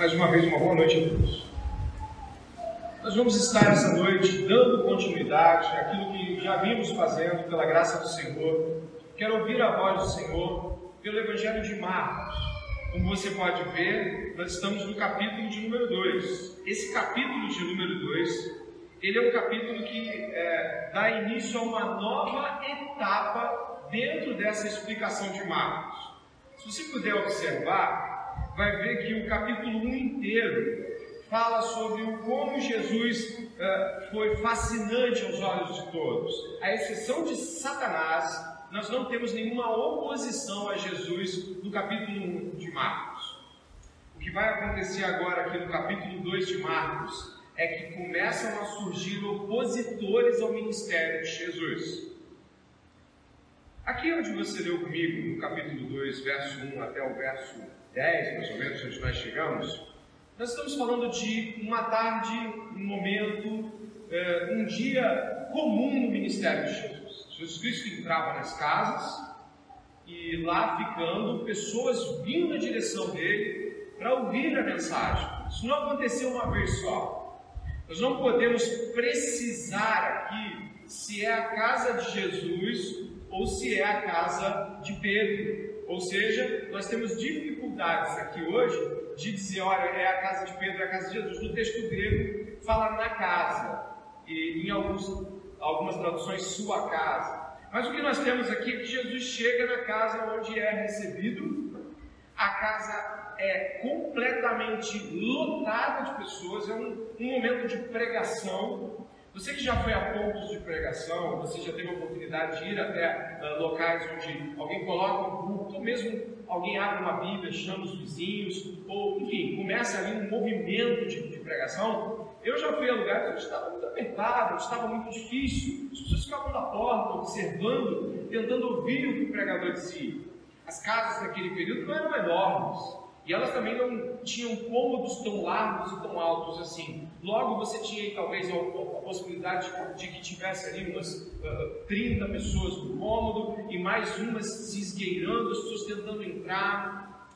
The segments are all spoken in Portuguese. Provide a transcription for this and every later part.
Mais uma vez, uma boa noite a todos. Nós vamos estar essa noite dando continuidade àquilo que já vimos fazendo pela graça do Senhor. Quero ouvir a voz do Senhor pelo Evangelho de Marcos. Como você pode ver, nós estamos no capítulo de número 2. Esse capítulo de número 2, ele é um capítulo que é, dá início a uma nova etapa dentro dessa explicação de Marcos. Se você puder observar, vai ver que o capítulo 1 inteiro fala sobre como Jesus uh, foi fascinante aos olhos de todos. A exceção de Satanás, nós não temos nenhuma oposição a Jesus no capítulo 1 de Marcos. O que vai acontecer agora aqui no capítulo 2 de Marcos é que começam a surgir opositores ao ministério de Jesus. Aqui onde você leu comigo, no capítulo 2, verso 1 até o verso 10, mais ou menos, onde nós chegamos, nós estamos falando de uma tarde, um momento, é, um dia comum no ministério de Jesus. Jesus Cristo entrava nas casas e lá ficando, pessoas vindo na direção dele para ouvir a mensagem. Isso não aconteceu uma vez só. Nós não podemos precisar aqui se é a casa de Jesus ou se é a casa de Pedro. Ou seja, nós temos dificuldades aqui hoje de dizer, olha, é a casa de Pedro, é a casa de Jesus. No texto grego fala na casa, e em alguns, algumas traduções, sua casa. Mas o que nós temos aqui é que Jesus chega na casa onde é recebido, a casa é completamente lotada de pessoas, é um, um momento de pregação, você que já foi a pontos de pregação, você já teve a oportunidade de ir até uh, locais onde alguém coloca um culto, ou mesmo alguém abre uma Bíblia, chama os vizinhos, ou enfim, começa ali um movimento de, de pregação. Eu já fui a lugares onde estava muito apertado, onde estava muito difícil, as pessoas ficavam na porta, observando, tentando ouvir o que o pregador dizia. As casas naquele período não eram enormes, e elas também não tinham cômodos tão largos e tão altos assim. Logo você tinha talvez a, a, possibilidade de que tivesse ali umas uh, 30 pessoas no cômodo e mais umas se esgueirando, as pessoas tentando entrar.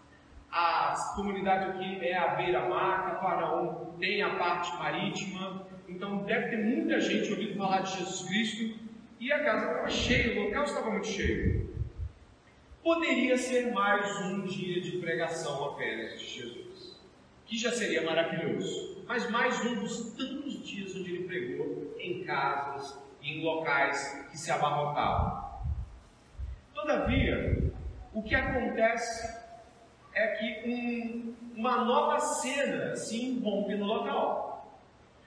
A comunidade aqui é a beira-mar, Caparaó tem a parte marítima, então deve ter muita gente ouvindo falar de Jesus Cristo e a casa estava cheia, o local estava muito cheio. Poderia ser mais um dia de pregação apenas de Jesus, que já seria maravilhoso, mas mais um dos tantos dias onde ele pregou em casas, em locais que se abarrotavam. Todavia, o que acontece é que um, uma nova cena se irrompe no local.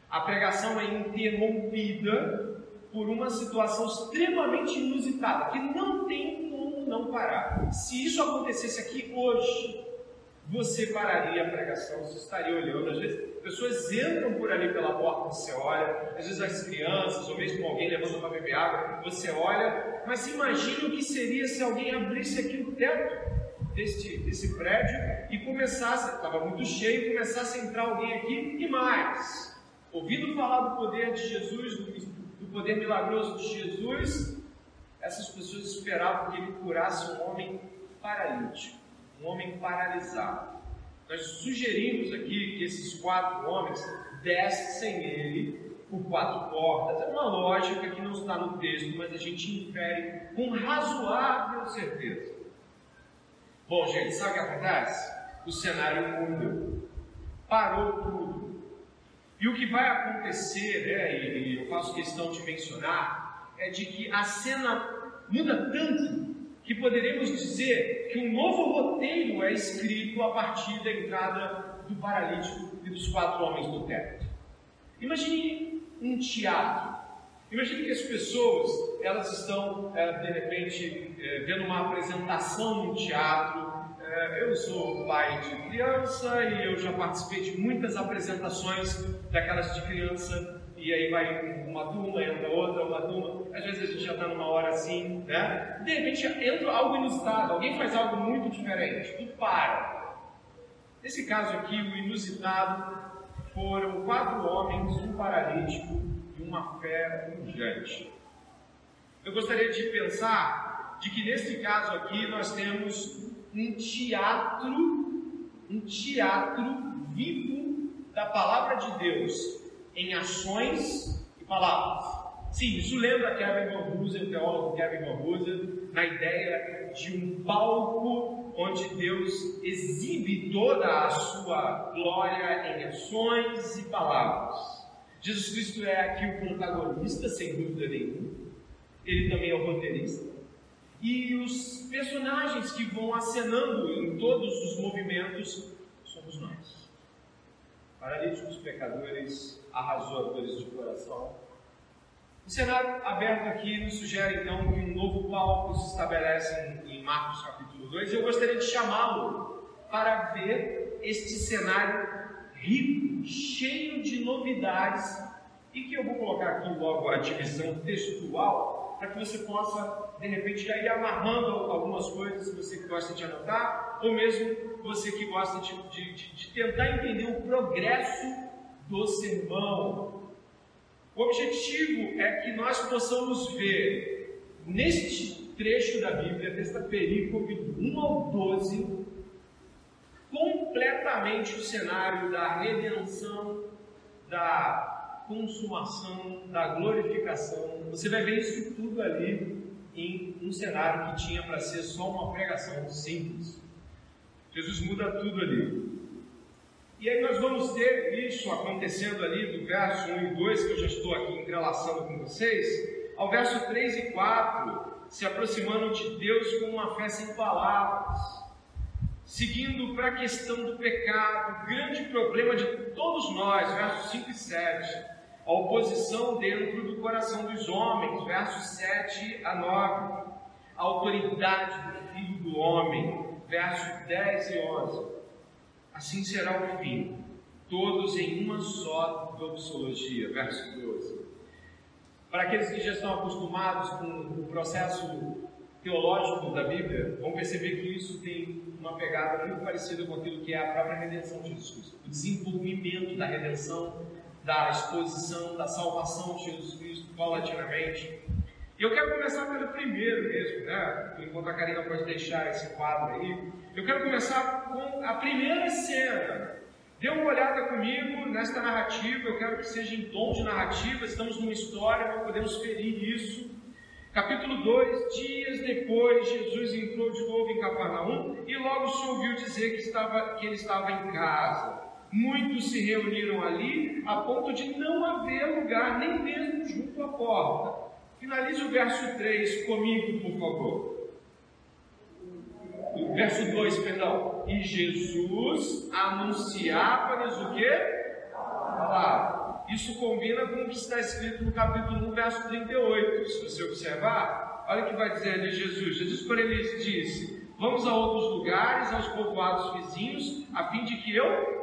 A pregação é interrompida por uma situação extremamente inusitada, que não tem não parar. Se isso acontecesse aqui hoje, você pararia a pregação, você estaria olhando. Às vezes, pessoas entram por ali pela porta, você olha. Às vezes, as crianças, ou mesmo alguém levando para beber água, você olha. Mas imagine o que seria se alguém abrisse aqui o teto desse, desse prédio e começasse, estava muito cheio, começasse a entrar alguém aqui e mais. Ouvindo falar do poder de Jesus, do, do poder milagroso de Jesus, essas pessoas esperavam que ele curasse um homem paralítico, um homem paralisado. Nós sugerimos aqui que esses quatro homens dessem ele por quatro portas. É uma lógica que não está no texto, mas a gente infere com razoável certeza. Bom, gente, sabe o que acontece? O cenário mudou. Parou tudo. E o que vai acontecer, né, e eu faço questão de mencionar, é de que a cena muda tanto que poderíamos dizer que um novo roteiro é escrito a partir da entrada do paralítico e dos quatro homens do teto. Imagine um teatro. Imagine que as pessoas elas estão é, de repente é, vendo uma apresentação no teatro. É, eu sou pai de criança e eu já participei de muitas apresentações daquelas de criança e aí vai uma turma, entra outra, uma turma, às vezes a gente já está numa hora assim, né? De repente entra algo inusitado, alguém faz algo muito diferente, e para. Nesse caso aqui, o inusitado foram quatro homens, um paralítico e uma fé pujante. Eu gostaria de pensar de que nesse caso aqui nós temos um teatro, um teatro vivo da palavra de Deus em ações e palavras. Sim, isso lembra Kevin Van o teólogo Kevin Van na ideia de um palco onde Deus exibe toda a sua glória em ações e palavras. Jesus Cristo é aqui o protagonista, sem dúvida nenhuma. Ele também é o roteirista. E os personagens que vão acenando em todos os movimentos somos nós. Paralíticos, pecadores, arrasadores de coração. O cenário aberto aqui nos sugere então que um novo palco se estabelece em Marcos capítulo 2. Eu gostaria de chamá-lo para ver este cenário rico, cheio de novidades, e que eu vou colocar aqui logo a divisão textual, para que você possa, de repente, já ir amarrando algumas coisas, você que gosta de anotar, ou mesmo você que gosta de, de, de tentar entender o progresso do sermão. O objetivo é que nós possamos ver neste trecho da Bíblia, desta perícope do 1 ao 12, completamente o cenário da redenção, da consumação, da glorificação. Você vai ver isso tudo ali em um cenário que tinha para ser só uma pregação simples. Jesus muda tudo ali. E aí nós vamos ter isso acontecendo ali do verso 1 e 2, que eu já estou aqui entrelaçando com vocês, ao verso 3 e 4, se aproximando de Deus com uma fé sem palavras Seguindo para a questão do pecado, o grande problema de todos nós, versos 5 e 7, a oposição dentro do coração dos homens, versos 7 a 9, a autoridade do Filho do Homem, versos 10 e 11. Assim será o fim, todos em uma só doxologia, verso 12. Para aqueles que já estão acostumados com o processo teológico da Bíblia, vão perceber que isso tem uma pegada muito parecida com aquilo que é a própria redenção de Jesus. O desenvolvimento da redenção, da exposição, da salvação de Jesus Cristo paulatinamente. E eu quero começar pelo primeiro mesmo, né? Enquanto a Karina pode deixar esse quadro aí. Eu quero começar com a primeira cena. Dê uma olhada comigo nesta narrativa, eu quero que seja em tom de narrativa, estamos numa história, não podemos ferir isso. Capítulo 2: Dias depois, Jesus entrou de novo em Cafarnaum e logo se ouviu dizer que, estava, que ele estava em casa. Muitos se reuniram ali a ponto de não haver lugar, nem mesmo junto à porta. Finalize o verso 3 comigo, por favor. O verso 2, perdão. E Jesus anunciava-lhes o que? Palavra. Isso combina com o que está escrito no capítulo 1, verso 38. Se você observar, olha o que vai dizer ali Jesus. Jesus, por ele disse: Vamos a outros lugares, aos povoados vizinhos, a fim de que eu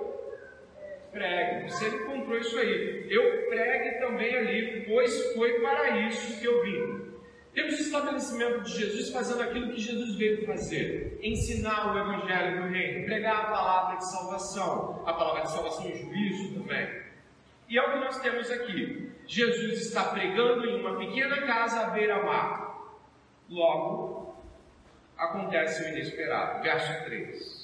pregue. Você encontrou isso aí. Eu pregue também ali, pois foi para isso que eu vim. Temos o estabelecimento de Jesus fazendo aquilo que Jesus veio fazer: ensinar o Evangelho do Reino, pregar a palavra de salvação, a palavra de salvação e juízo também. E é o que nós temos aqui. Jesus está pregando em uma pequena casa à beira-mar. Logo, acontece o inesperado. Verso 3.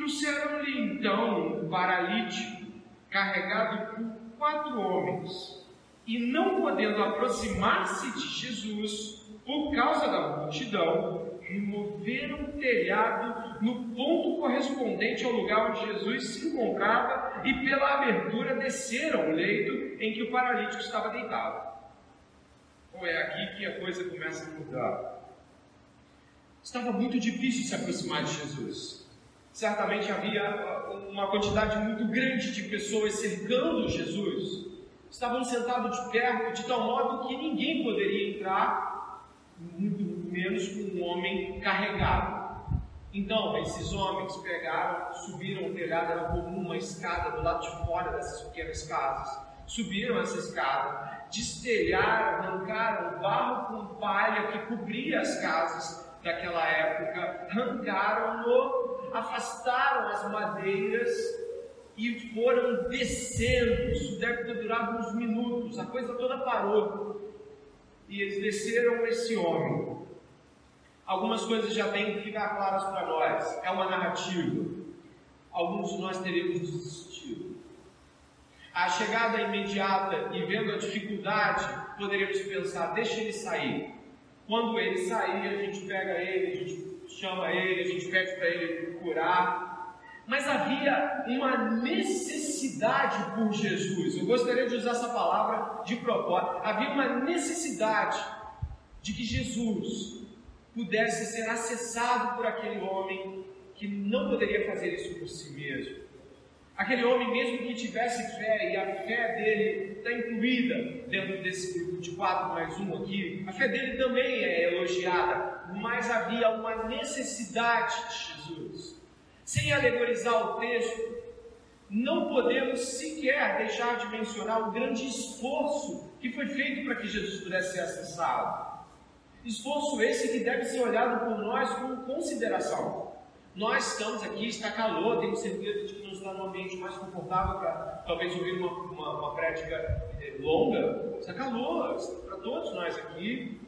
Trouxeram-lhe então um paralítico, carregado por quatro homens, e não podendo aproximar-se de Jesus, por causa da multidão, removeram o telhado no ponto correspondente ao lugar onde Jesus se encontrava e pela abertura desceram o leito em que o paralítico estava deitado. Ou é aqui que a coisa começa a mudar. Estava muito difícil se aproximar de Jesus. Certamente havia uma quantidade muito grande de pessoas cercando Jesus. Estavam sentados de perto, de tal modo que ninguém poderia entrar, muito menos com um homem carregado. Então, esses homens pegaram, subiram o telhado, era comum uma escada do lado de fora dessas pequenas casas. Subiram essa escada, destelharam, arrancaram o barro com palha que cobria as casas daquela época, arrancaram-no, afastaram as madeiras e foram descendo. Isso deve ter durado uns minutos, a coisa toda parou. E eles desceram esse homem algumas coisas já têm que ficar claras para nós. É uma narrativa. alguns de nós teremos desistido. A chegada imediata e vendo a dificuldade, poderíamos pensar: deixa ele sair. Quando ele sair, a gente pega ele, a gente chama ele, a gente pede para ele curar. Mas havia uma necessidade por Jesus. Eu gostaria de usar essa palavra de propósito. Havia uma necessidade de que Jesus pudesse ser acessado por aquele homem que não poderia fazer isso por si mesmo. Aquele homem, mesmo que tivesse fé, e a fé dele está incluída dentro desse grupo de quatro mais um aqui, a fé dele também é elogiada, mas havia uma necessidade de Jesus. Sem alegorizar o texto, não podemos sequer deixar de mencionar o grande esforço que foi feito para que Jesus pudesse ser acessado. Esforço esse que deve ser olhado por nós com consideração. Nós estamos aqui, está calor, temos certeza de que está num ambiente mais confortável para talvez ouvir uma, uma, uma prédica eh, longa. Está calor para todos nós aqui.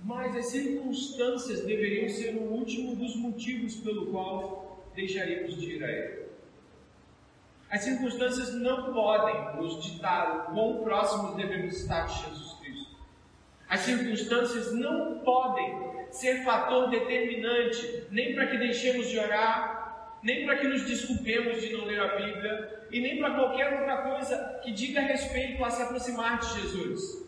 Mas as circunstâncias deveriam ser o último dos motivos pelo qual deixaríamos de ir a Ele. As circunstâncias não podem nos ditar o quão próximos devemos estar de Jesus Cristo. As circunstâncias não podem ser fator determinante nem para que deixemos de orar, nem para que nos desculpemos de não ler a Bíblia, e nem para qualquer outra coisa que diga respeito a se aproximar de Jesus.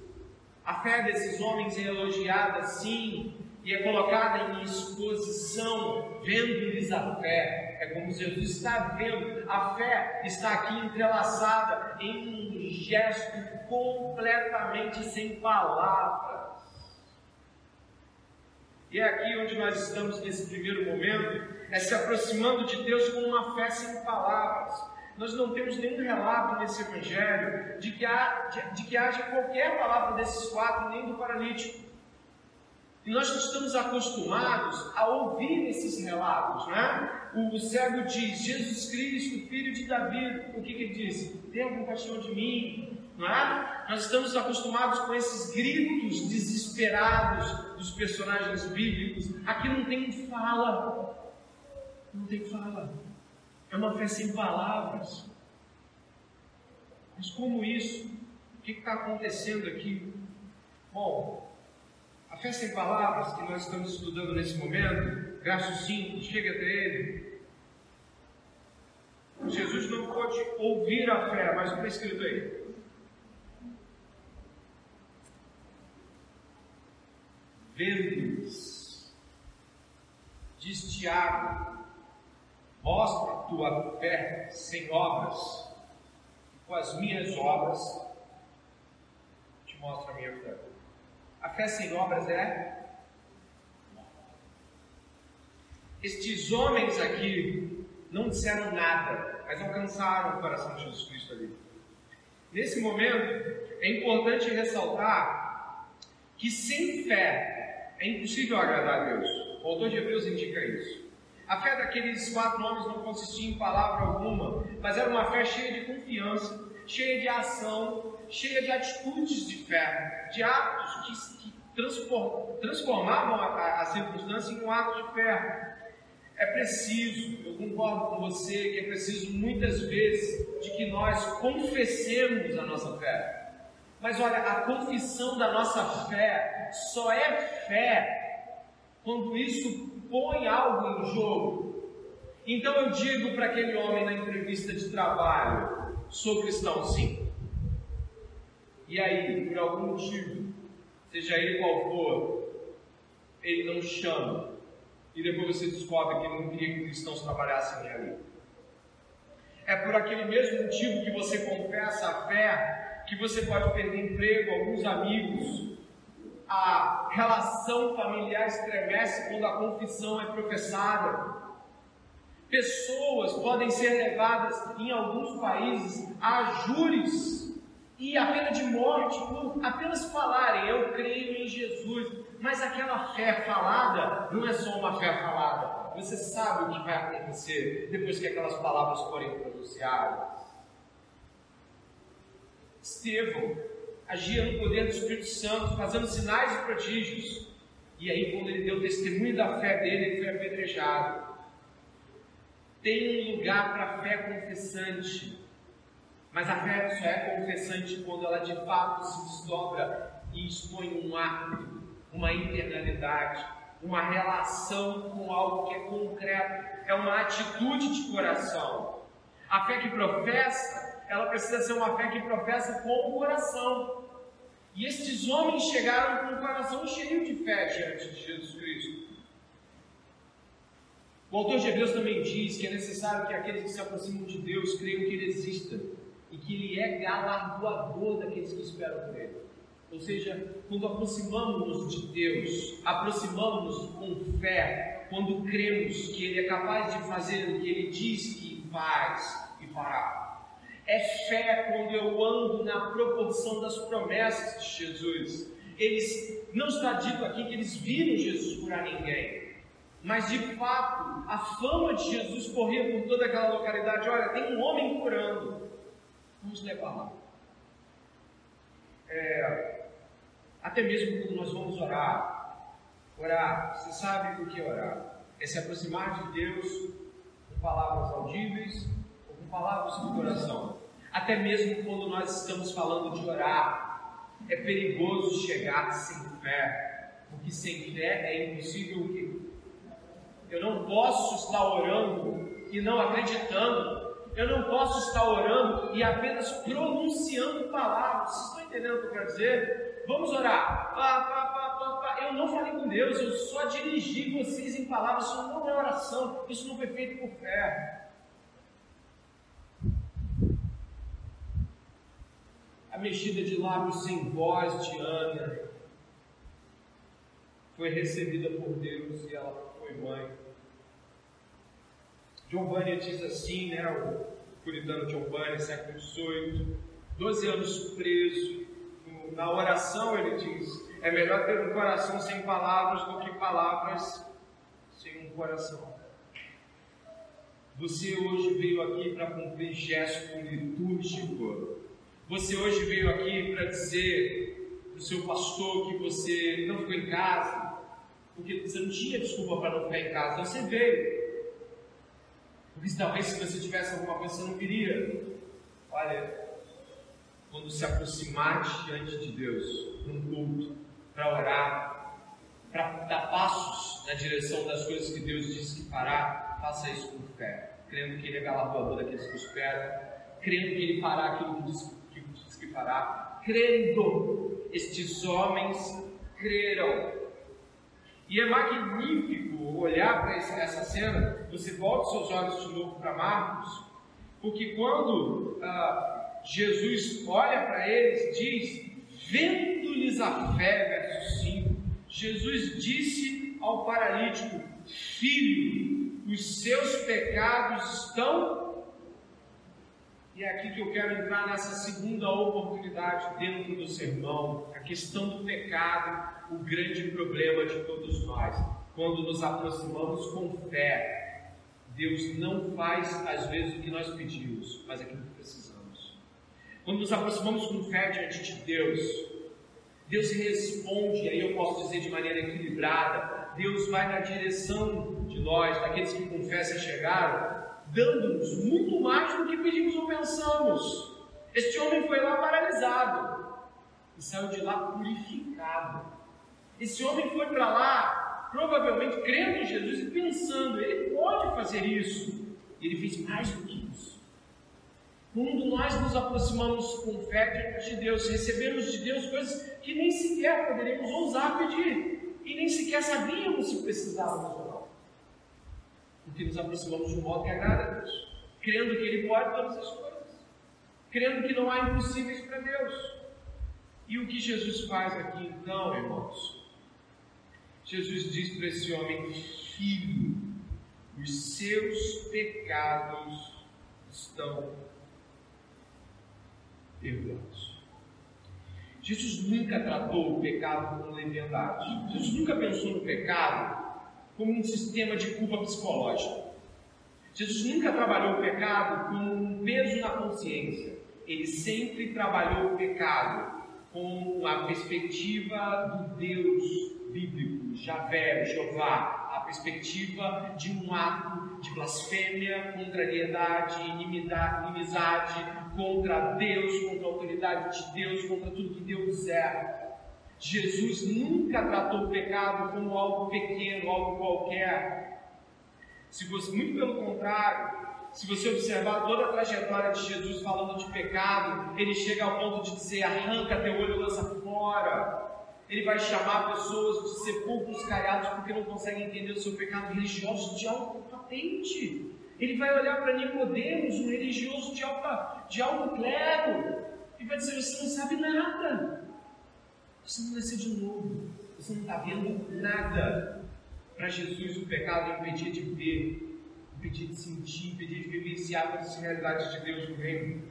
A fé desses homens é elogiada, sim, e é colocada em exposição, vendo-lhes a fé. É como Jesus está vendo, a fé está aqui entrelaçada em um gesto completamente sem palavras. E é aqui onde nós estamos nesse primeiro momento, é se aproximando de Deus com uma fé sem palavras. Nós não temos nenhum relato nesse Evangelho de que, há, de, de que haja qualquer palavra desses quatro, nem do paralítico. E nós estamos acostumados a ouvir esses relatos, né? O, o cego diz: Jesus Cristo, filho de Davi. O que, que ele disse? Tenha compaixão de mim, não é? Nós estamos acostumados com esses gritos desesperados dos personagens bíblicos. Aqui não tem fala. Não tem fala. É uma fé sem palavras. Mas como isso? O que está acontecendo aqui? Bom, a fé sem palavras que nós estamos estudando nesse momento, verso 5, chega até ele. Jesus não pode ouvir a fé, mas o que está escrito aí? Vendo-lhes. Diz Tiago: mostra a tua fé sem obras, e com as minhas obras te mostro a minha fé. A fé sem obras é. Estes homens aqui não disseram nada, mas alcançaram o coração de Jesus Cristo ali. Nesse momento, é importante ressaltar que sem fé é impossível agradar a Deus. O autor de Hebreus indica isso. A fé daqueles quatro homens não consistia em palavra alguma, mas era uma fé cheia de confiança, cheia de ação, cheia de atitudes de fé, de atos que, que transformavam a, a, a circunstância em um ato de fé. É preciso, eu concordo com você, que é preciso muitas vezes de que nós confessemos a nossa fé. Mas olha, a confissão da nossa fé só é fé quando isso põe algo em jogo. Então eu digo para aquele homem na entrevista de trabalho: sou cristão sim. E aí, por algum motivo, seja ele qual for, ele não chama. E depois você descobre que ele não queria que cristãos trabalhassem ali. É por aquele mesmo motivo que você confessa a fé que você pode perder emprego, alguns amigos. A relação familiar estremece quando a confissão é professada. Pessoas podem ser levadas em alguns países a júris e a pena de morte por apenas falarem eu creio em Jesus. Mas aquela fé falada não é só uma fé falada. Você sabe o que vai acontecer depois que aquelas palavras forem pronunciadas. Estevão agia no poder do Espírito Santo, fazendo sinais e prodígios. E aí, quando ele deu testemunho da fé dele, ele foi apedrejado. tem um lugar para a fé confessante. Mas a fé só é confessante quando ela de fato se desdobra e expõe um ato, uma internalidade, uma relação com algo que é concreto, é uma atitude de coração. A fé que professa, ela precisa ser uma fé que professa com o coração. E estes homens chegaram com o coração cheio de fé diante de Jesus Cristo. O autor de Hebreus também diz que é necessário que aqueles que se aproximam de Deus creiam que Ele exista e que Ele é galardoador daqueles que esperam por Ele. Ou seja, quando aproximamos-nos de Deus, aproximamos-nos com fé, quando cremos que Ele é capaz de fazer o que Ele diz que faz e fará. É fé quando eu ando na proporção das promessas de Jesus. Eles, não está dito aqui que eles viram Jesus curar ninguém, mas de fato a fama de Jesus corria por toda aquela localidade. Olha, tem um homem curando, vamos levar lá. É, até mesmo quando nós vamos orar, orar, você sabe o que é orar? É se aproximar de Deus com palavras audíveis ou com palavras do coração. Até mesmo quando nós estamos falando de orar, é perigoso chegar sem fé, porque sem fé é impossível o que? Eu não posso estar orando e não acreditando eu não posso estar orando e apenas pronunciando palavras. Vocês estão entendendo o que eu quero dizer? Vamos orar. Pá, pá, pá, eu não falei com Deus, eu só dirigi vocês em palavras. Isso não é oração, isso não foi feito por fé. A mexida de lábios sem voz de Ana foi recebida por Deus e ela foi mãe. Giovanni diz assim, né, o puritano Giovanni, século XVIII, 12 anos preso, na oração ele diz, é melhor ter um coração sem palavras do que palavras sem um coração. Você hoje veio aqui para cumprir gesto litúrgico. Você hoje veio aqui para dizer para o seu pastor que você não ficou em casa, porque você não tinha desculpa para não ficar em casa, você veio. Porque talvez se você tivesse alguma coisa, você não viria. Olha, quando se aproximar diante de Deus, num culto, para orar, para dar passos na direção das coisas que Deus disse que fará, faça isso com fé, crendo que Ele é galardoador daqueles que esperam, crendo que Ele fará aquilo que diz que, fará, crendo, estes homens creram e é magnífico olhar para essa cena. Você volta seus olhos de novo para Marcos, porque quando ah, Jesus olha para eles, diz: Vendo-lhes a fé, verso 5, Jesus disse ao paralítico: Filho, os seus pecados estão e é aqui que eu quero entrar nessa segunda oportunidade dentro do sermão, a questão do pecado, o grande problema de todos nós. Quando nos aproximamos com fé, Deus não faz às vezes o que nós pedimos, mas aquilo que precisamos. Quando nos aproximamos com fé diante de Deus, Deus responde, aí eu posso dizer de maneira equilibrada, Deus vai na direção de nós, daqueles que com fé se chegaram, dando-nos muito mais do que pedimos ou pensamos. Este homem foi lá paralisado e saiu de lá purificado. Esse homem foi para lá, provavelmente crendo em Jesus e pensando, ele pode fazer isso. Ele fez mais do que isso. Quando nós nos aproximamos com fé de Deus, recebemos de Deus coisas que nem sequer poderíamos ousar pedir, e nem sequer sabíamos se precisávamos porque nos aproximamos de um modo que agrada a Deus, crendo que Ele pode todas as coisas, crendo que não há impossíveis para Deus. E o que Jesus faz aqui então, irmãos? Jesus diz para esse homem: Filho, os seus pecados estão perdoados. Jesus nunca tratou o pecado com leviandade. Jesus nunca pensou no pecado como um sistema de culpa psicológica. Jesus nunca trabalhou o pecado como um peso na consciência. Ele sempre trabalhou o pecado com a perspectiva do Deus bíblico, Javé, Jeová, a perspectiva de um ato de blasfêmia, contrariedade, inimizade contra Deus, contra a autoridade de Deus, contra tudo que Deus é. Jesus nunca tratou o pecado como algo pequeno, algo qualquer. Se você, muito pelo contrário, se você observar toda a trajetória de Jesus falando de pecado, ele chega ao ponto de dizer: arranca teu olho, lança fora. Ele vai chamar pessoas de sepulcros caiados porque não conseguem entender o seu pecado religioso de alto patente. Ele vai olhar para Nicodemos, um religioso de, alta, de alto clero, e vai dizer: Você não sabe nada. Você não nasceu de novo. Você não está vendo nada. Para Jesus, o pecado impedia de ver, impedia de sentir, impedia de vivenciar as realidades de Deus no reino.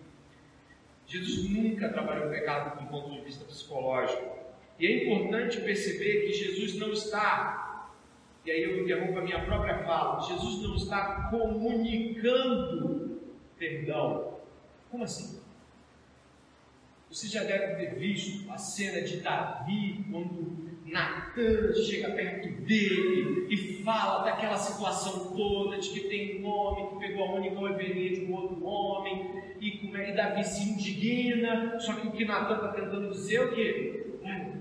Jesus nunca trabalhou o pecado do ponto de vista psicológico. E é importante perceber que Jesus não está, e aí eu interrompo a minha própria fala, Jesus não está comunicando perdão. Como assim? Você já deve ter visto a cena de Davi, quando Natan chega perto dele e fala daquela situação toda de que tem um homem que pegou a única ovelha de um outro homem e, e Davi se indigna. Só que o que Natan está tentando dizer é o quê?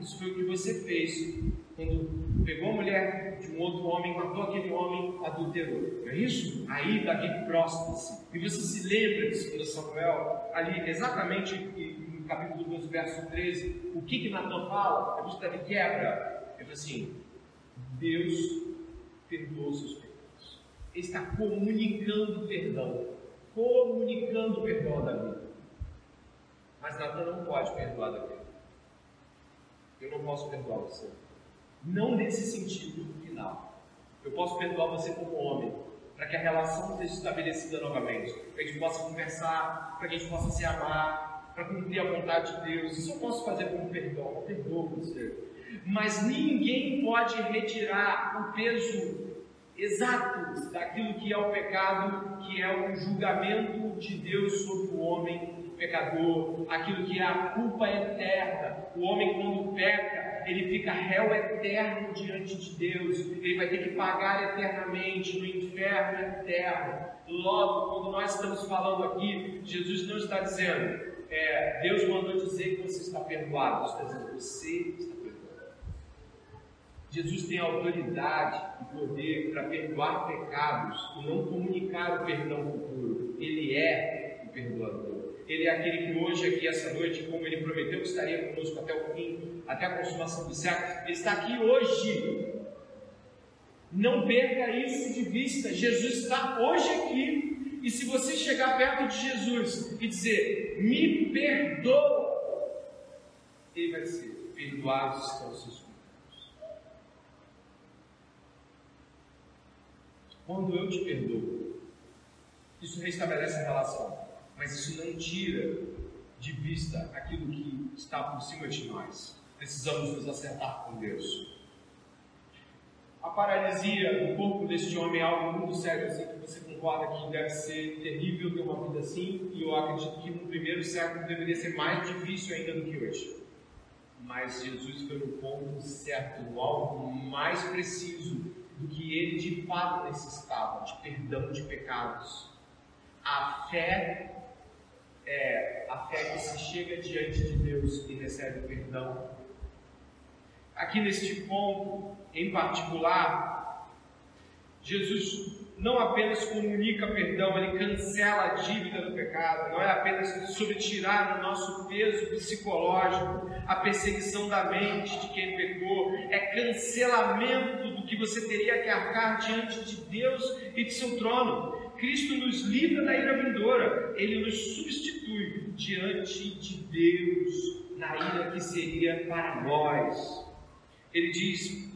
isso foi o que você fez quando pegou a mulher de um outro homem, matou aquele homem, adulterou. Não é isso? Aí Davi prostra-se. E você se lembra de 2 Samuel, ali exatamente no capítulo 12, verso 13, o que que Natan fala? É que Davi quebra. Ele assim, Deus perdoou seus pecados. Ele está comunicando perdão. Comunicando perdão a Davi. Mas Natan não pode perdoar Davi eu não posso perdoar você. Não nesse sentido final. Eu posso perdoar você como homem, para que a relação seja estabelecida novamente, para que a gente possa conversar, para que a gente possa se amar, para cumprir a vontade de Deus. Isso eu posso fazer como perdão, eu perdoo você. Mas ninguém pode retirar o peso exato daquilo que é o pecado, que é o julgamento de Deus sobre o homem pecador, aquilo que é a culpa eterna. O homem, quando peca, ele fica réu eterno diante de Deus, ele vai ter que pagar eternamente no inferno eterno. Logo, quando nós estamos falando aqui, Jesus não está dizendo, é, Deus mandou dizer que você está perdoado, está dizendo, você está perdoado. Jesus tem autoridade e poder para perdoar pecados e não comunicar o perdão futuro. Ele é o perdoador. Ele é aquele que hoje, aqui, essa noite, como ele prometeu que estaria conosco até o fim, até a consumação do século, ele está aqui hoje. Não perca isso de vista. Jesus está hoje aqui. E se você chegar perto de Jesus e dizer, me perdoa, ele vai dizer, perdoados estão os seus pecados. Quando eu te perdoo, isso restabelece a relação mas isso não tira de vista aquilo que está por cima de nós. Precisamos nos acertar com Deus. A paralisia do corpo deste homem é algo muito sério, assim, que você concorda que deve ser terrível ter uma vida assim, e eu acredito que no primeiro século deveria ser mais difícil ainda do que hoje. Mas Jesus foi no ponto certo, no algo mais preciso do que ele de fato necessitava, de perdão de pecados. A fé é a fé que se chega diante de Deus e recebe o perdão. Aqui neste ponto, em particular, Jesus não apenas comunica perdão, ele cancela a dívida do pecado, não é apenas sobre tirar o nosso peso psicológico, a perseguição da mente de quem pecou, é cancelamento do que você teria que arcar diante de Deus e de seu trono. Cristo nos livra da ira vindoura, ele nos substitui diante de Deus na ira que seria para nós. Ele diz: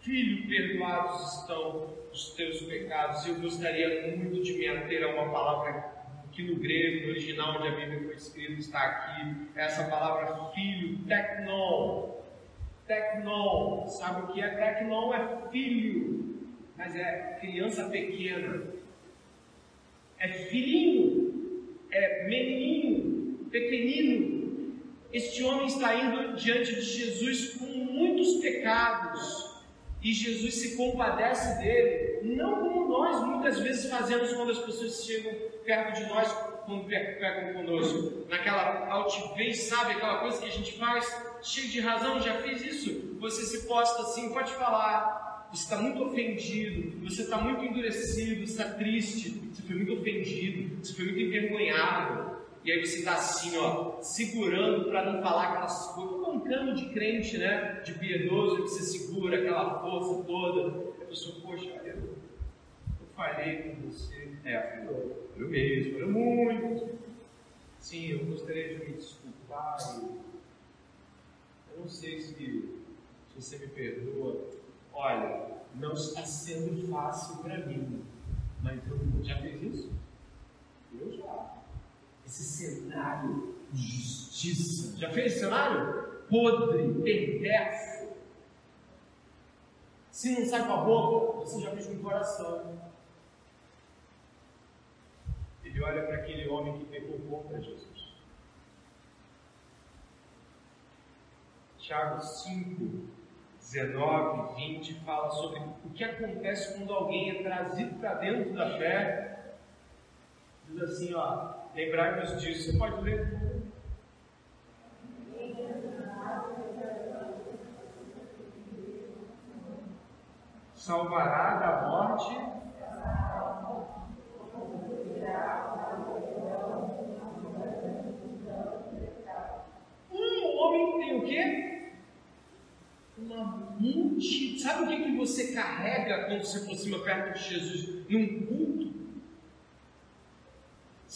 Filho, perdoados estão os teus pecados. Eu gostaria muito de me ater a uma palavra que no grego, no original onde a Bíblia foi escrita, está aqui. Essa palavra filho, tecnon. Tecnon, sabe o que é tecnon? É filho, mas é criança pequena é filhinho, é menininho, pequenino. Este homem está indo diante de Jesus com muitos pecados E Jesus se compadece dele, não como nós muitas vezes fazemos quando as pessoas chegam perto de nós, quando pegam conosco. Naquela altivez, sabe? Aquela coisa que a gente faz, cheio de razão, já fez isso. Você se posta assim, pode falar. Você está muito ofendido, você está muito endurecido, está triste, você foi muito ofendido, você foi muito envergonhado. E aí você está assim, ó, segurando para não falar aquelas coisas, bancando de crente, né? De piedoso, que você segura aquela força toda. A pessoa, poxa, eu, eu falei com você. É, falou, eu mesmo, falou muito. Sim, eu gostaria de me desculpar. Eu não sei se, se você me perdoa. Olha, não está sendo fácil para mim, mas eu já fez isso? Esse cenário de justiça. Já fez esse cenário? Podre, perverso. Se não sai com a boca, você já fez com o coração. Ele olha para aquele homem que pegou contra Jesus. Tiago 5, 19, 20 fala sobre o que acontece quando alguém é trazido para dentro da fé. Diz assim, ó, Lembrai-vos disso. Você pode ler? Salvará da morte. Um homem tem o quê? Uma multidão. Sabe o que, que você carrega quando se aproxima perto de Jesus? Num?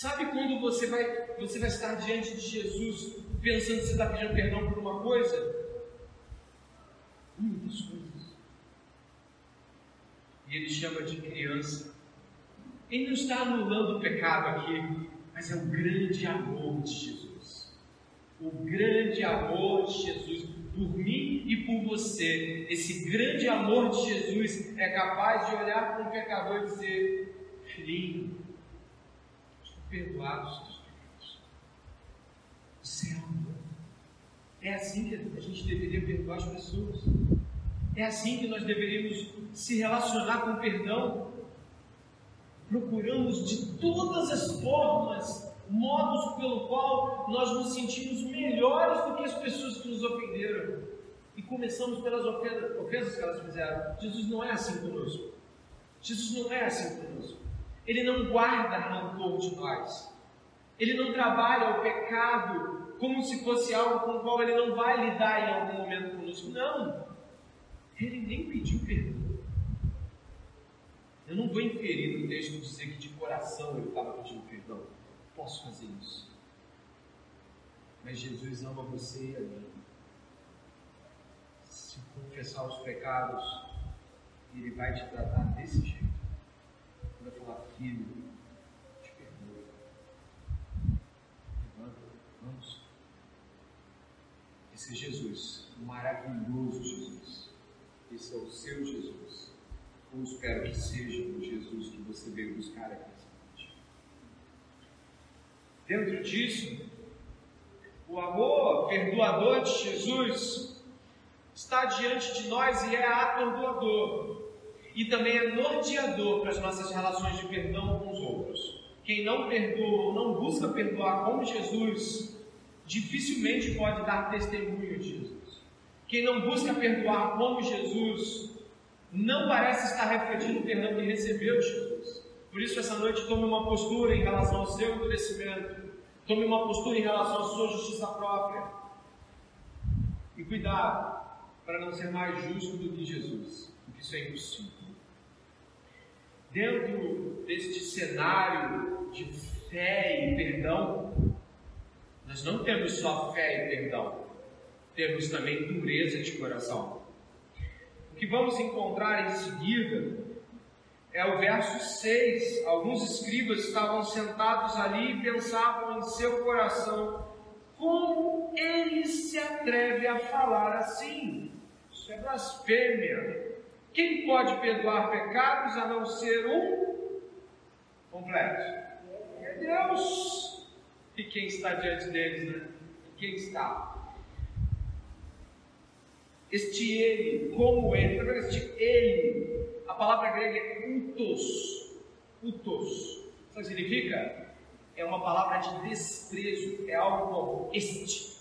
Sabe quando você vai, você vai estar diante de Jesus pensando que você está pedindo perdão por uma coisa? Muitas coisas. E ele chama de criança. Ele não está anulando o pecado aqui, mas é o grande amor de Jesus. O grande amor de Jesus por mim e por você. Esse grande amor de Jesus é capaz de olhar para um pecador e dizer: Filhinho, perdoados os seus pecados. Você ama. É assim que a gente deveria perdoar as pessoas. É assim que nós deveríamos se relacionar com o perdão. Procuramos de todas as formas, modos pelo qual nós nos sentimos melhores do que as pessoas que nos ofenderam. E começamos pelas ofensas que elas fizeram. Jesus não é assim conosco. Jesus não é assim conosco. Ele não guarda rancor de nós. Ele não trabalha o pecado como se fosse algo com o qual ele não vai lidar em algum momento conosco. Não. Ele nem pediu perdão. Eu não vou inferir no texto dizer que de coração ele estava pedindo perdão. Posso fazer isso. Mas Jesus ama você e a mim. Se confessar os pecados, ele vai te tratar desse jeito filho, te vamos. Esse é Jesus, o maravilhoso Jesus. Esse é o seu Jesus. Eu espero que seja o Jesus que você veio buscar aqui essa noite. Dentro disso, o amor perdoador de Jesus está diante de nós e é atordoador e também é norteador para as nossas relações de perdão com os outros. Quem não perdoa ou não busca perdoar como Jesus, dificilmente pode dar testemunho de Jesus. Quem não busca perdoar como Jesus, não parece estar refletindo o perdão que recebeu de Jesus. Por isso, essa noite, tome uma postura em relação ao seu endurecimento, tome uma postura em relação à sua justiça própria. E cuidado para não ser mais justo do que Jesus, porque isso é impossível dentro deste cenário de fé e perdão, nós não temos só fé e perdão, temos também dureza de coração. O que vamos encontrar em seguida é o verso 6. Alguns escribas estavam sentados ali e pensavam em seu coração: como ele se atreve a falar assim? Isso é blasfêmia. Quem pode perdoar pecados a não ser um completo? É Deus. E quem está diante deles, né? E quem está? Este ele, como ele, tá? Este ele, a palavra grega é utos, utos, sabe o que significa? É uma palavra de desprezo, é algo como este,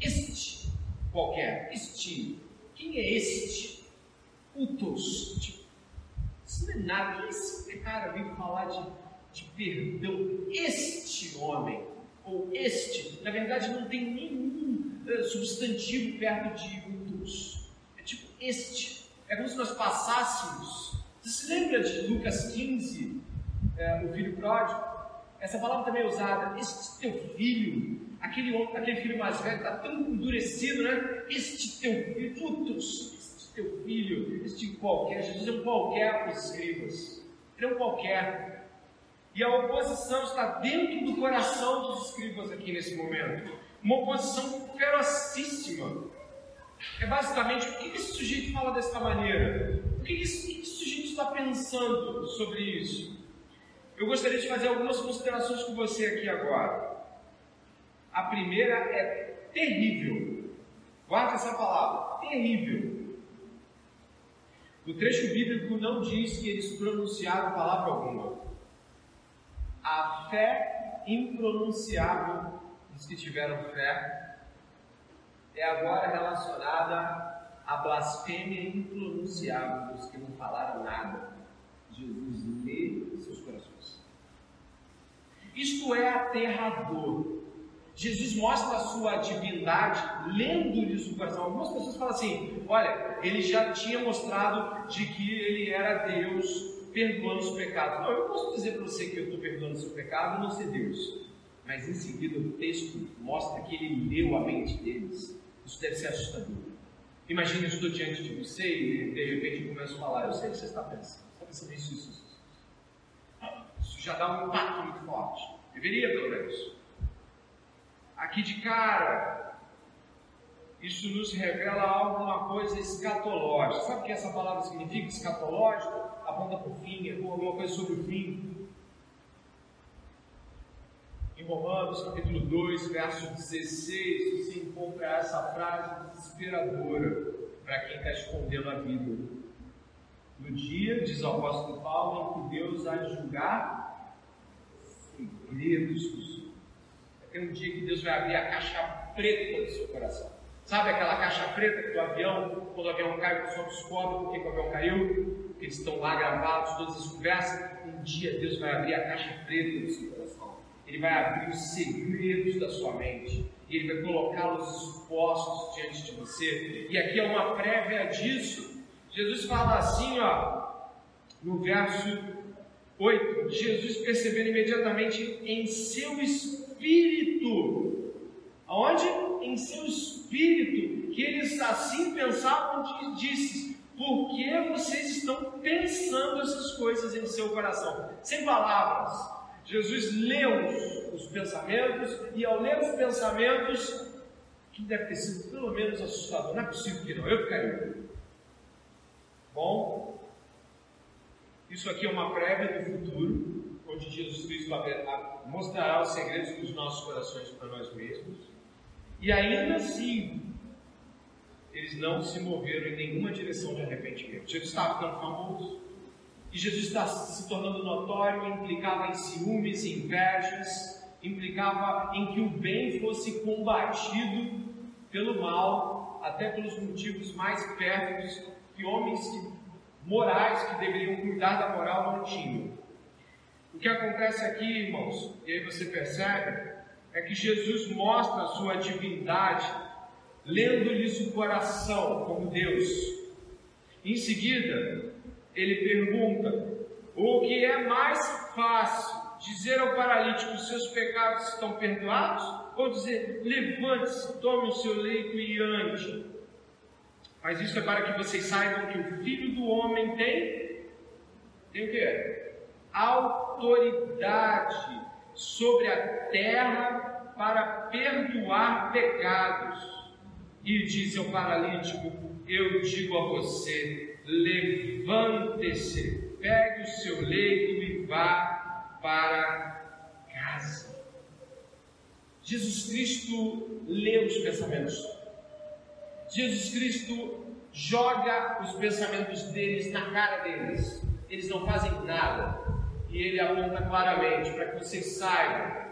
este, qualquer, este, quem é este? Utos, tipo, isso não é nada, quem é esse cara vem falar de, de perdão? Este homem, ou este, na verdade não tem nenhum uh, substantivo perto de utos. É tipo este. É como se nós passássemos. Você se lembra de Lucas 15, é, o filho pródigo? Essa palavra também é usada. Este teu filho, aquele, aquele filho mais velho está tão endurecido, né? Este teu filho, utos, este teu filho, este qualquer. Jesus é um qualquer para os escribas. Ele é um qualquer. E a oposição está dentro do coração dos escribas aqui nesse momento. Uma oposição ferocíssima. É basicamente o que esse sujeito fala dessa maneira? O que esse, que esse sujeito está pensando sobre isso? Eu gostaria de fazer algumas considerações com você aqui agora. A primeira é terrível. Guarde essa palavra, terrível. O trecho bíblico não diz que eles pronunciaram palavra alguma a fé impronunciável dos que tiveram fé é agora relacionada à blasfêmia impronunciável dos que não falaram nada. Jesus lê seus corações. Isto é aterrador. Jesus mostra a sua divindade lendo-lhes o coração. Algumas pessoas falam assim: olha, ele já tinha mostrado de que ele era Deus perdoando os pecados. Não, eu posso dizer para você que eu estou perdoando o seu pecado e não ser Deus. Mas em seguida o texto mostra que ele leu a mente deles. Isso deve ser assustador. Imagina, eu estou diante de você e de repente eu começo a falar, eu sei o que você está pensando. Você está pensando isso, isso, isso. Isso já dá um impacto muito forte. Deveria, pelo menos. Aqui de cara, isso nos revela alguma coisa escatológica. Sabe o que essa palavra significa, escatológico? aponta para o fim, é alguma coisa sobre o fim. Em Romanos capítulo 2, verso 16, você encontra essa frase desesperadora para quem está escondendo a vida. No dia, diz o apóstolo Paulo, em que Deus há de julgar segredos. É um dia que Deus vai abrir a caixa preta do seu coração. Sabe aquela caixa preta do avião, quando o avião cai, o pessoal descobre por que o avião caiu? que eles estão lá gravados, todas as conversas. Um dia Deus vai abrir a caixa preta do seu coração. Ele vai abrir os segredos da sua mente. E Ele vai colocá-los expostos diante de você. E aqui é uma prévia disso. Jesus fala assim, ó, no verso 8: Jesus percebendo imediatamente em seu espírito. Aonde? Em seu espírito, que eles assim pensavam, disse: por que vocês estão pensando essas coisas em seu coração? Sem palavras, Jesus leu os pensamentos e ao ler os pensamentos, que deve ter sido pelo menos assustador, não é possível que não, eu ficaria. Bom, isso aqui é uma prévia do futuro, onde Jesus Cristo mostrará os segredos dos nossos corações para nós mesmos, e ainda assim eles não se moveram em nenhuma direção de arrependimento. Jesus estava ficando famoso, e Jesus está se tornando notório, implicava em ciúmes, invejas, implicava em que o bem fosse combatido pelo mal, até pelos motivos mais pérfidos que homens morais que deveriam cuidar da moral não tinham. O que acontece aqui, irmãos, e aí você percebe, é que Jesus mostra a sua divindade lendo-lhes o coração como Deus. Em seguida, ele pergunta: o que é mais fácil? Dizer ao paralítico: seus pecados estão perdoados? Ou dizer: levante-se, tome o seu leito e ande? Mas isso é para que vocês saibam que o filho do homem tem, tem o que? Autoridade sobre a terra para perdoar pecados. E disse ao paralítico: Eu digo a você, levante-se, pegue o seu leito e vá para casa. Jesus Cristo leu os pensamentos. Jesus Cristo joga os pensamentos deles na cara deles. Eles não fazem nada. E ele aponta claramente para que vocês saibam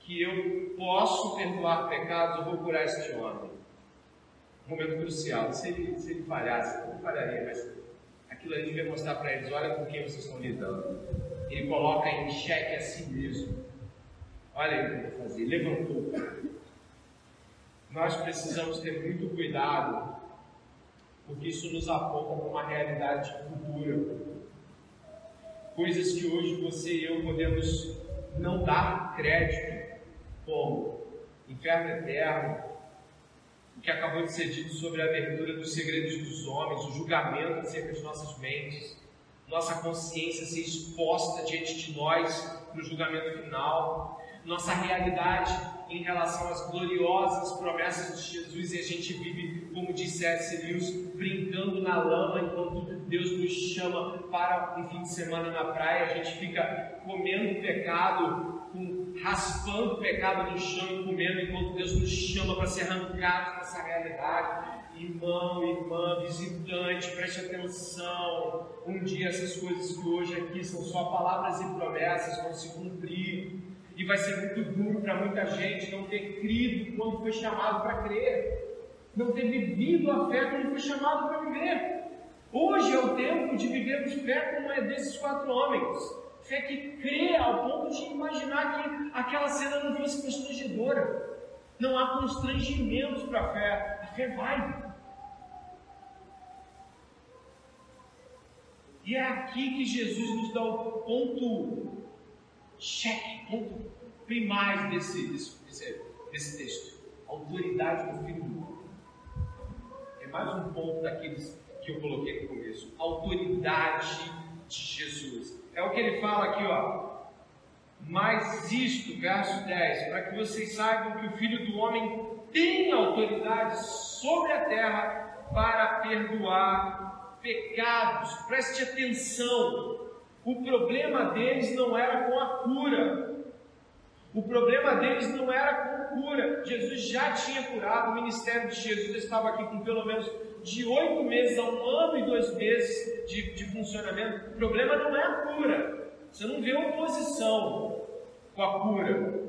que eu posso perdoar pecados, eu vou curar este homem. Momento crucial. Se ele, se ele falhasse, não falharia, mas aquilo ali devia mostrar para eles: olha com quem vocês estão lidando. Ele coloca em xeque a si mesmo. Olha o que vou fazer. Levantou. Nós precisamos ter muito cuidado, porque isso nos aponta para uma realidade futura. Coisas que hoje você e eu podemos não dar crédito, como inferno eterno, o que acabou de ser dito sobre a abertura dos segredos dos homens, o julgamento acerca de nossas mentes, nossa consciência ser exposta diante de nós no julgamento final, nossa realidade em relação às gloriosas promessas de Jesus e a gente vive, como disse C.S. Lewis, brincando na lama enquanto Deus nos chama para um fim de semana na praia, a gente fica comendo pecado, raspando pecado no chão e comendo enquanto Deus nos chama para ser arrancados dessa realidade. Irmão, irmã, visitante, preste atenção. Um dia essas coisas que hoje aqui são só palavras e promessas vão se cumprir e vai ser muito duro para muita gente não ter crido quando foi chamado para crer, não ter vivido a fé quando foi chamado para viver. Hoje é o tempo de vivermos fé como é desses quatro homens. Fé que crê ao ponto de imaginar que aquela cena não fosse constrangedora. Não há constrangimentos para a fé. A fé vai. E é aqui que Jesus nos dá o ponto cheque, ponto primário desse, desse, desse, desse texto. Autoridade do Filho do Homem. É mais um ponto daqueles que eu coloquei no começo. Autoridade de Jesus. É o que ele fala aqui, ó. Mas isto, verso 10, para que vocês saibam que o Filho do Homem tem autoridade sobre a terra para perdoar pecados. Preste atenção. O problema deles não era com a cura. O problema deles não era com cura. Jesus já tinha curado, o ministério de Jesus estava aqui com pelo menos de oito meses a um ano e dois meses de, de funcionamento. O problema não é a cura. Você não vê oposição com a cura.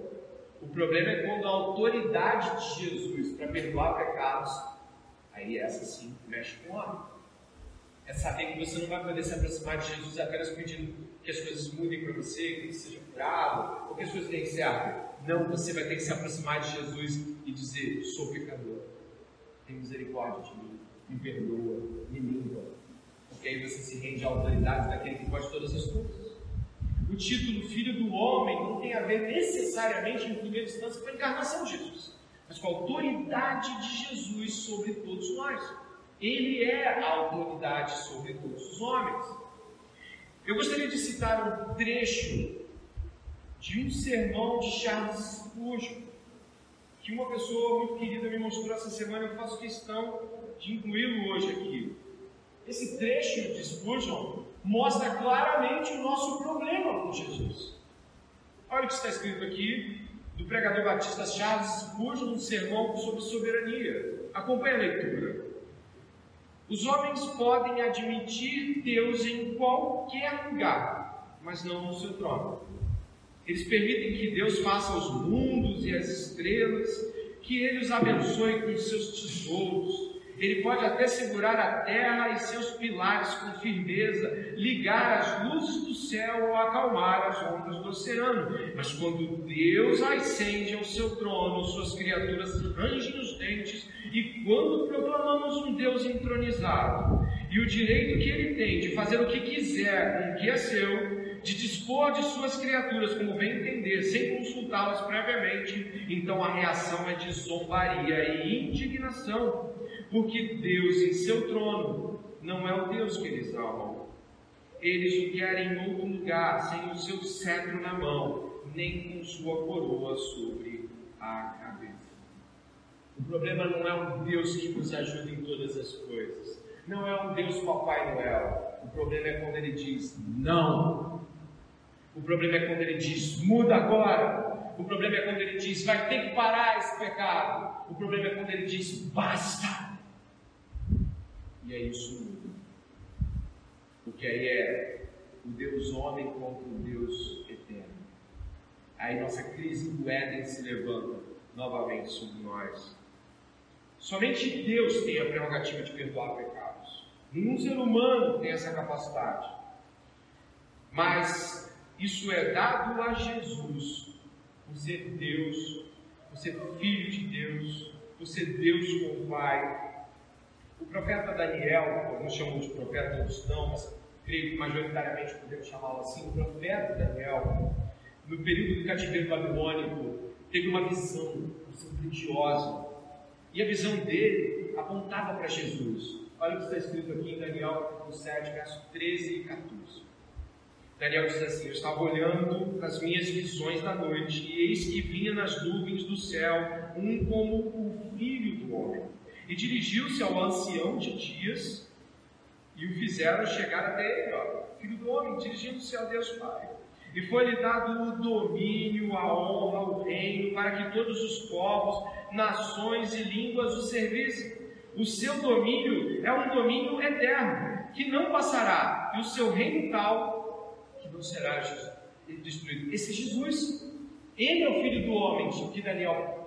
O problema é quando a autoridade de Jesus para perdoar pecados, aí essa sim mexe com o homem é saber que você não vai poder se aproximar de Jesus apenas pedindo que as coisas mudem para você, que você seja curado, ou que as coisas deem certo. Não, você vai ter que se aproximar de Jesus e dizer: Sou pecador, tem misericórdia de mim, me perdoa, me limpa. Porque aí você se rende à autoridade daquele que pode todas as coisas. O título Filho do Homem não tem a ver necessariamente, em primeira instância, com a encarnação de Jesus, mas com a autoridade de Jesus sobre todos nós. Ele é a autoridade sobre todos os homens. Eu gostaria de citar um trecho de um sermão de Charles Spurgeon, que uma pessoa muito querida me mostrou essa semana, eu faço questão de incluí-lo hoje aqui. Esse trecho de Spurgeon mostra claramente o nosso problema com Jesus. Olha o que está escrito aqui do pregador batista Charles Spurgeon, um sermão sobre soberania. Acompanhe a leitura. Os homens podem admitir Deus em qualquer lugar, mas não no seu trono. Eles permitem que Deus faça os mundos e as estrelas, que Ele os abençoe com seus tesouros. Ele pode até segurar a terra e seus pilares com firmeza, ligar as luzes do céu ou acalmar as ondas do oceano. Mas quando Deus ascende ao seu trono, suas criaturas rangem os dentes e quando proclamamos um Deus entronizado e o direito que ele tem de fazer o que quiser com o que é seu, de dispor de suas criaturas como bem entender, sem consultá-las previamente, então a reação é de zombaria e indignação, porque Deus em seu trono não é o Deus que eles amam. Eles o querem em outro lugar, sem o seu cetro na mão, nem com sua coroa sobre a cabeça. O problema não é um Deus que nos ajuda em todas as coisas. Não é um Deus Papai Noel. O problema é quando ele diz não. O problema é quando ele diz muda agora. O problema é quando ele diz vai ter que parar esse pecado. O problema é quando ele diz basta. E aí isso muda. Porque aí é o Deus homem contra o Deus eterno. Aí nossa crise do Éden se levanta novamente sobre nós. Somente Deus tem a prerrogativa de perdoar pecados. Nenhum ser humano tem essa capacidade. Mas isso é dado a Jesus, por ser Deus, por ser Filho de Deus, por ser Deus com o Pai. O profeta Daniel, alguns chamam de profeta, outros não, mas creio que majoritariamente podemos chamá-lo assim, o profeta Daniel, no período do cativeiro babilônico, teve uma visão, uma visão grandiosa. E a visão dele apontava para Jesus. Olha o que está escrito aqui em Daniel capítulo 7, verso 13 e 14. Daniel diz assim: Eu estava olhando as minhas visões da noite, e eis que vinha nas nuvens do céu um como o filho do homem. E dirigiu-se ao ancião de dias e o fizeram chegar até ele, ó, filho do homem, dirigindo-se ao Deus Pai. E foi-lhe dado o domínio, a honra, o reino, para que todos os povos, nações e línguas o servissem. O seu domínio é um domínio eterno, que não passará, e o seu reino tal, que não será destruído. Esse é Jesus. Ele é o filho do homem, que Daniel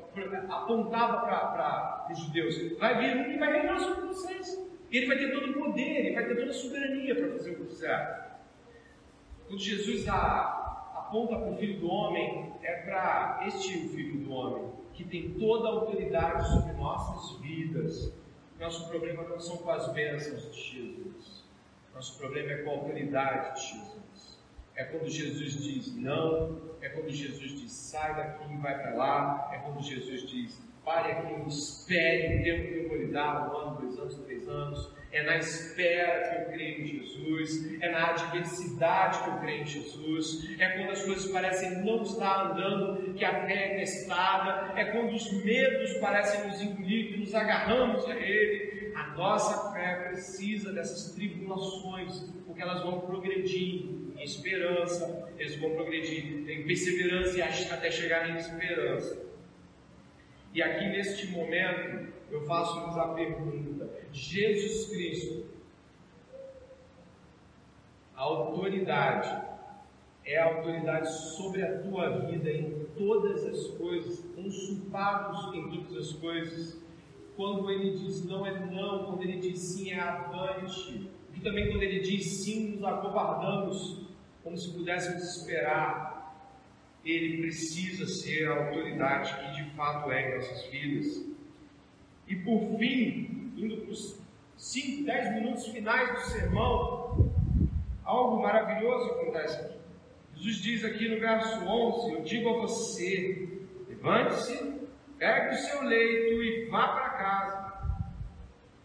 apontava para os judeus. Vai vir um que vai reinar sobre vocês. Ele vai ter todo o poder, ele vai ter toda a soberania para fazer o que quiser. Quando Jesus aponta para o Filho do Homem, é para este Filho do Homem, que tem toda a autoridade sobre nossas vidas. Nosso problema não são com as bênçãos de Jesus. Nosso problema é com a autoridade de Jesus. É quando Jesus diz não, é quando Jesus diz sai daqui e vai para lá, é quando Jesus diz pare aqui, espere o tempo que eu vou lhe dar, um ano, dois anos, três anos é na espera que eu creio em Jesus, é na adversidade que eu creio em Jesus, é quando as coisas parecem não estar andando, que a fé é testada, é quando os medos parecem nos engolir, que nos agarramos a Ele. A nossa fé precisa dessas tribulações, porque elas vão progredir em esperança, eles vão progredir em perseverança e até chegar em esperança. E aqui neste momento, eu faço-lhes a pergunta: Jesus Cristo, a autoridade, é a autoridade sobre a tua vida em todas as coisas, consultados em todas as coisas. Quando ele diz não é não, quando ele diz sim é avante. E também quando ele diz sim, nos acovardamos, como se pudéssemos esperar. Ele precisa ser a autoridade que de fato é em nossas vidas. E por fim, indo para os 5, 10 minutos finais do sermão, algo maravilhoso acontece aqui. Jesus diz aqui no verso 11: Eu digo a você, levante-se, pegue o seu leito e vá para casa.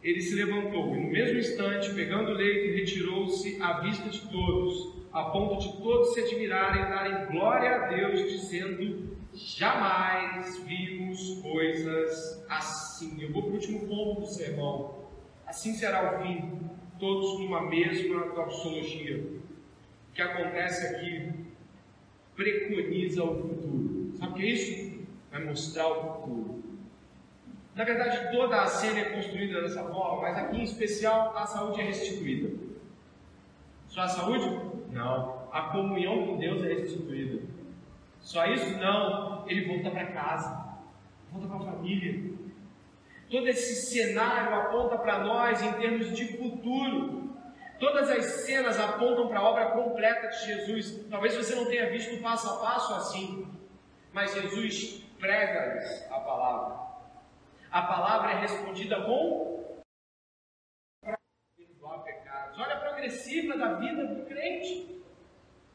Ele se levantou e, no mesmo instante, pegando o leito, retirou-se à vista de todos, a ponto de todos se admirarem e darem glória a Deus, dizendo: Jamais vimos coisas assim. Eu vou para o último ponto do sermão. Assim será o fim, todos numa mesma doxologia. O que acontece aqui preconiza o futuro. Sabe o que é isso? Vai mostrar o futuro. Na verdade, toda a cena é construída dessa forma, mas aqui em especial a saúde é restituída. Só a saúde? Não. A comunhão com Deus é restituída. Só isso? Não. Ele volta para casa, volta para a família. Todo esse cenário aponta para nós em termos de futuro. Todas as cenas apontam para a obra completa de Jesus. Talvez você não tenha visto passo a passo assim, mas Jesus prega-lhes a palavra. A palavra é respondida com perdoar pecados. Olha a progressiva da vida do crente.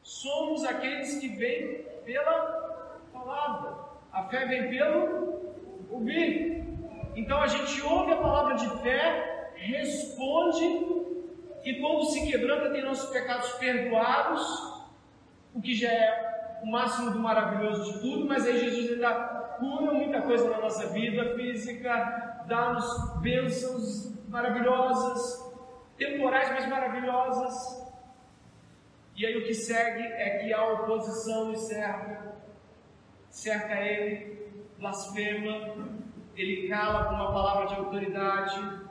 Somos aqueles que vêm pela palavra. A fé vem pelo ouvir. Então a gente ouve a palavra de fé, responde, e quando se quebranta, tem nossos pecados perdoados, o que já é o máximo do maravilhoso de tudo, mas aí Jesus ainda cura muita coisa na nossa vida física, dá-nos bênçãos maravilhosas, temporais, mas maravilhosas. E aí o que segue é que a oposição lhe cerca, cerca ele, blasfema, ele cala com uma palavra de autoridade,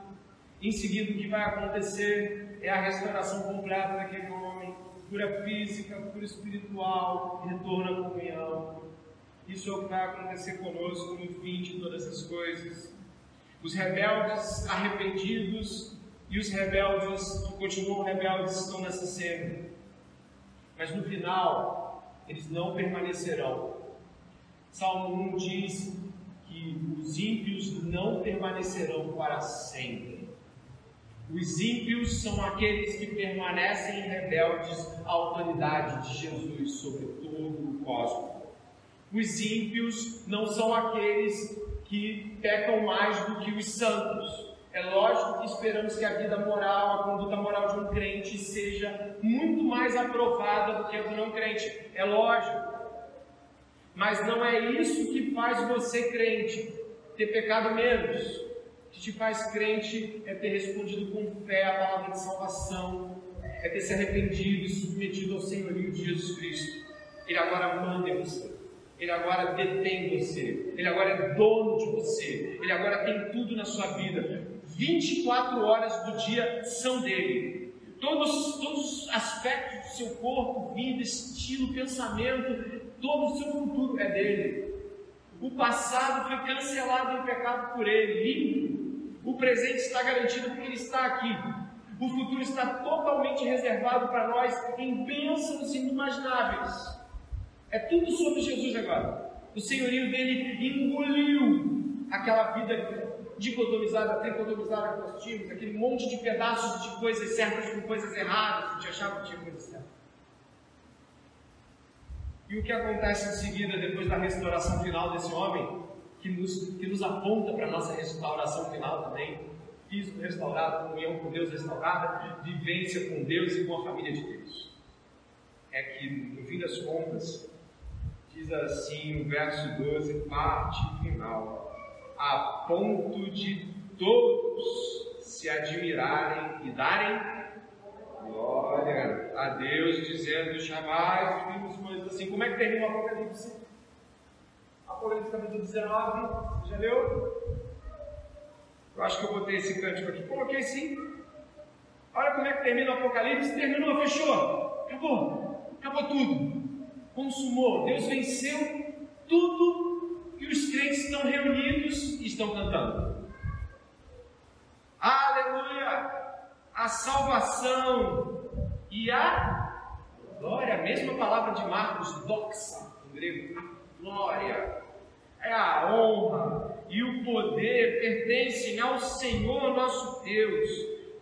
Em seguida, o que vai acontecer é a restauração completa daquele homem, cura física, cura espiritual, retorno à comunhão. Isso é o que vai acontecer conosco no fim de todas as coisas. Os rebeldes arrependidos e os rebeldes que continuam rebeldes estão nessa cena. Mas no final, eles não permanecerão. Salmo 1 diz que os ímpios não permanecerão para sempre. Os ímpios são aqueles que permanecem rebeldes à autoridade de Jesus sobre todo o cosmos. Os ímpios não são aqueles que pecam mais do que os santos. É lógico que esperamos que a vida moral, a conduta moral de um crente seja muito mais aprovada do que a do não crente. É lógico. Mas não é isso que faz você crente, ter pecado menos. O que te faz crente é ter respondido com fé à palavra de salvação, é ter se arrependido e submetido ao senhorio de Jesus Cristo. Ele agora manda em você. Ele agora detém você, ele agora é dono de você, ele agora tem tudo na sua vida. 24 horas do dia são dele. Todos, todos os aspectos do seu corpo, vida, estilo, pensamento, todo o seu futuro é dele. O passado foi cancelado em pecado por ele, limpo. O presente está garantido porque ele está aqui. O futuro está totalmente reservado para nós em bênçãos inimagináveis. É tudo sobre Jesus agora. O senhorio dele engoliu aquela vida dicotomizada, tricotomizada que nós tínhamos, aquele monte de pedaços de coisas certas com coisas erradas, a gente achava que tinha coisa certa. E o que acontece em seguida, depois da restauração final desse homem, que nos, que nos aponta para a nossa restauração final também, físico restaurado, comunhão com Deus restaurada, vivência com Deus e com a família de Deus. É que, no fim das contas, Diz assim o verso 12, parte final: a ponto de todos se admirarem e darem glória a Deus, dizendo: jamais vimos coisas assim. Como é que termina o Apocalipse? Apocalipse capítulo 19, já leu? Eu acho que eu botei esse cântico aqui. Coloquei sim. Olha como é que termina o Apocalipse. Terminou, fechou. Acabou. Acabou tudo consumou, Deus venceu tudo os crentes estão reunidos e estão cantando. Aleluia! A salvação e a glória, a mesma palavra de Marcos, doxa, em grego, glória. É a honra e o poder pertencem ao Senhor nosso Deus,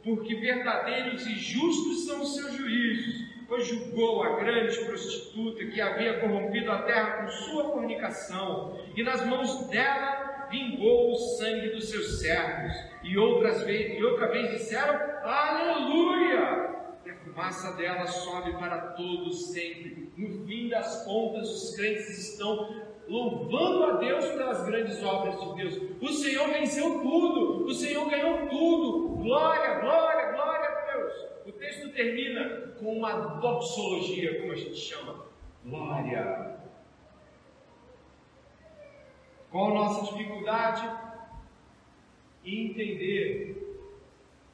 porque verdadeiros e justos são os seus juízos pois julgou a grande prostituta que havia corrompido a terra com sua fornicação, e nas mãos dela vingou o sangue dos seus servos. E outras vezes, e outra vez disseram: Aleluia! E a fumaça dela sobe para todos sempre. No fim das contas, os crentes estão louvando a Deus pelas grandes obras de Deus. O Senhor venceu tudo, o Senhor ganhou tudo. Glória, glória, glória a Deus. O texto termina com uma doxologia, como a gente chama. Glória. Qual a nossa dificuldade em entender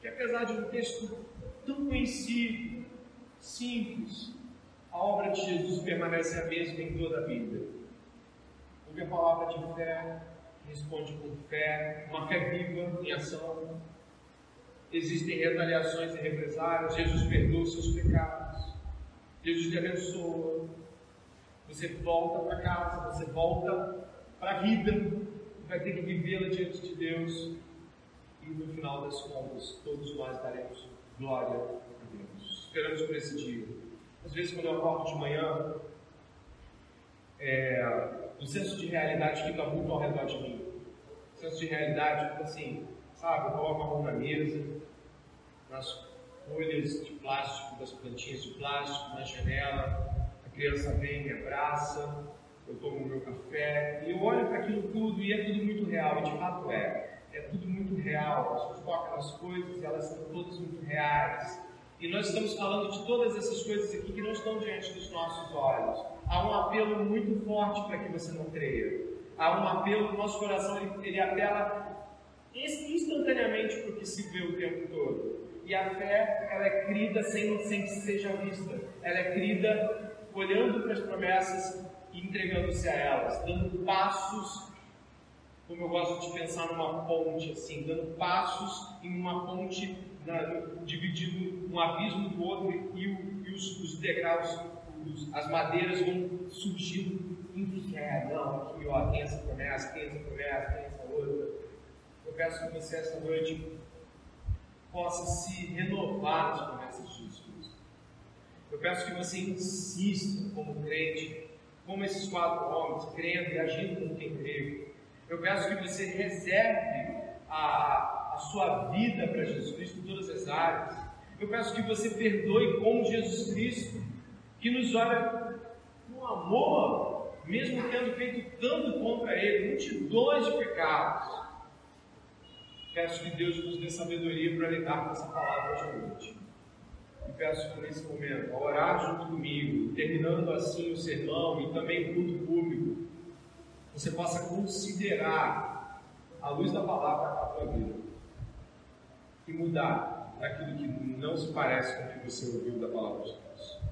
que, apesar de um texto tão conhecido, simples, a obra de Jesus permanece a mesma em toda a Bíblia. Ouve a palavra de fé, responde com fé, uma fé viva em ação, existem retaliações e represálias, Jesus perdoa os seus pecados, Jesus te abençoa, você volta para casa, você volta para a vida, vai ter que vivê-la diante de Deus, e no final das contas, todos nós daremos glória a Deus. Esperamos por esse dia. Às vezes, quando eu acordo de manhã, é, o senso de realidade fica muito ao redor de mim. O senso de realidade, tipo assim, sabe, eu coloco a mão na mesa, nas folhas de plástico, das plantinhas de plástico, na janela, a criança vem, me abraça, eu tomo meu café, e eu olho para aquilo tudo e é tudo muito real, e de fato é. É tudo muito real, a gente nas coisas, elas são todas muito reais. E nós estamos falando de todas essas coisas aqui que não estão diante dos nossos olhos. Há um apelo muito forte para que você não creia. Há um apelo no nosso coração, ele, ele apela instantaneamente para o que se vê o tempo todo. E a fé, ela é crida sem, sem que seja vista. Ela é crida olhando para as promessas e entregando-se a elas, dando passos, como eu gosto de pensar numa ponte, assim, dando passos em uma ponte na, dividindo um abismo do outro e, o, e os, os, degraus, os, as madeiras vão surgindo em fé. Não, aqui ó, tem essa promessa, tem essa promessa, tem essa outra. Peço que você esta noite possa se renovar nas promessas de Jesus. Eu peço que você insista como crente, como esses quatro homens, crendo e agindo como quem crê. Eu peço que você reserve a, a sua vida para Jesus Cristo em todas as áreas. Eu peço que você perdoe como Jesus Cristo, que nos olha com amor, mesmo tendo feito tanto contra Ele, multidões de pecados. Peço que Deus nos dê sabedoria para lidar com essa palavra hoje à noite. E peço que nesse momento, a orar junto comigo, terminando assim o sermão e também o culto público, você possa considerar a luz da palavra a tua vida e mudar daquilo que não se parece com o que você ouviu da palavra de Deus.